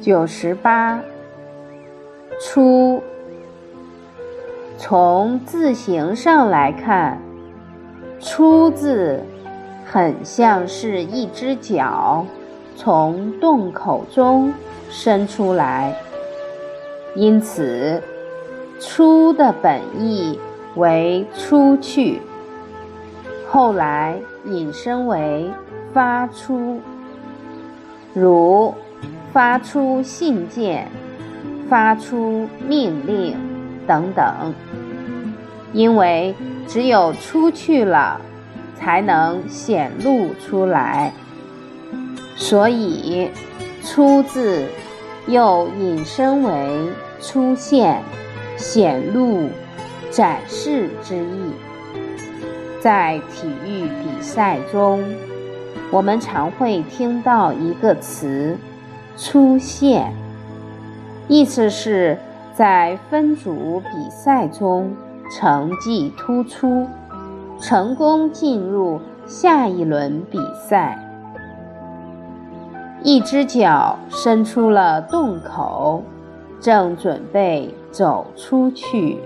九十八，出。从字形上来看，“出”字很像是一只脚从洞口中伸出来，因此“出”的本意为出去，后来引申为发出，如发出信件、发出命令等等。因为只有出去了，才能显露出来，所以“出”字又引申为出现、显露、展示之意。在体育比赛中，我们常会听到一个词“出现”，意思是，在分组比赛中。成绩突出，成功进入下一轮比赛。一只脚伸出了洞口，正准备走出去。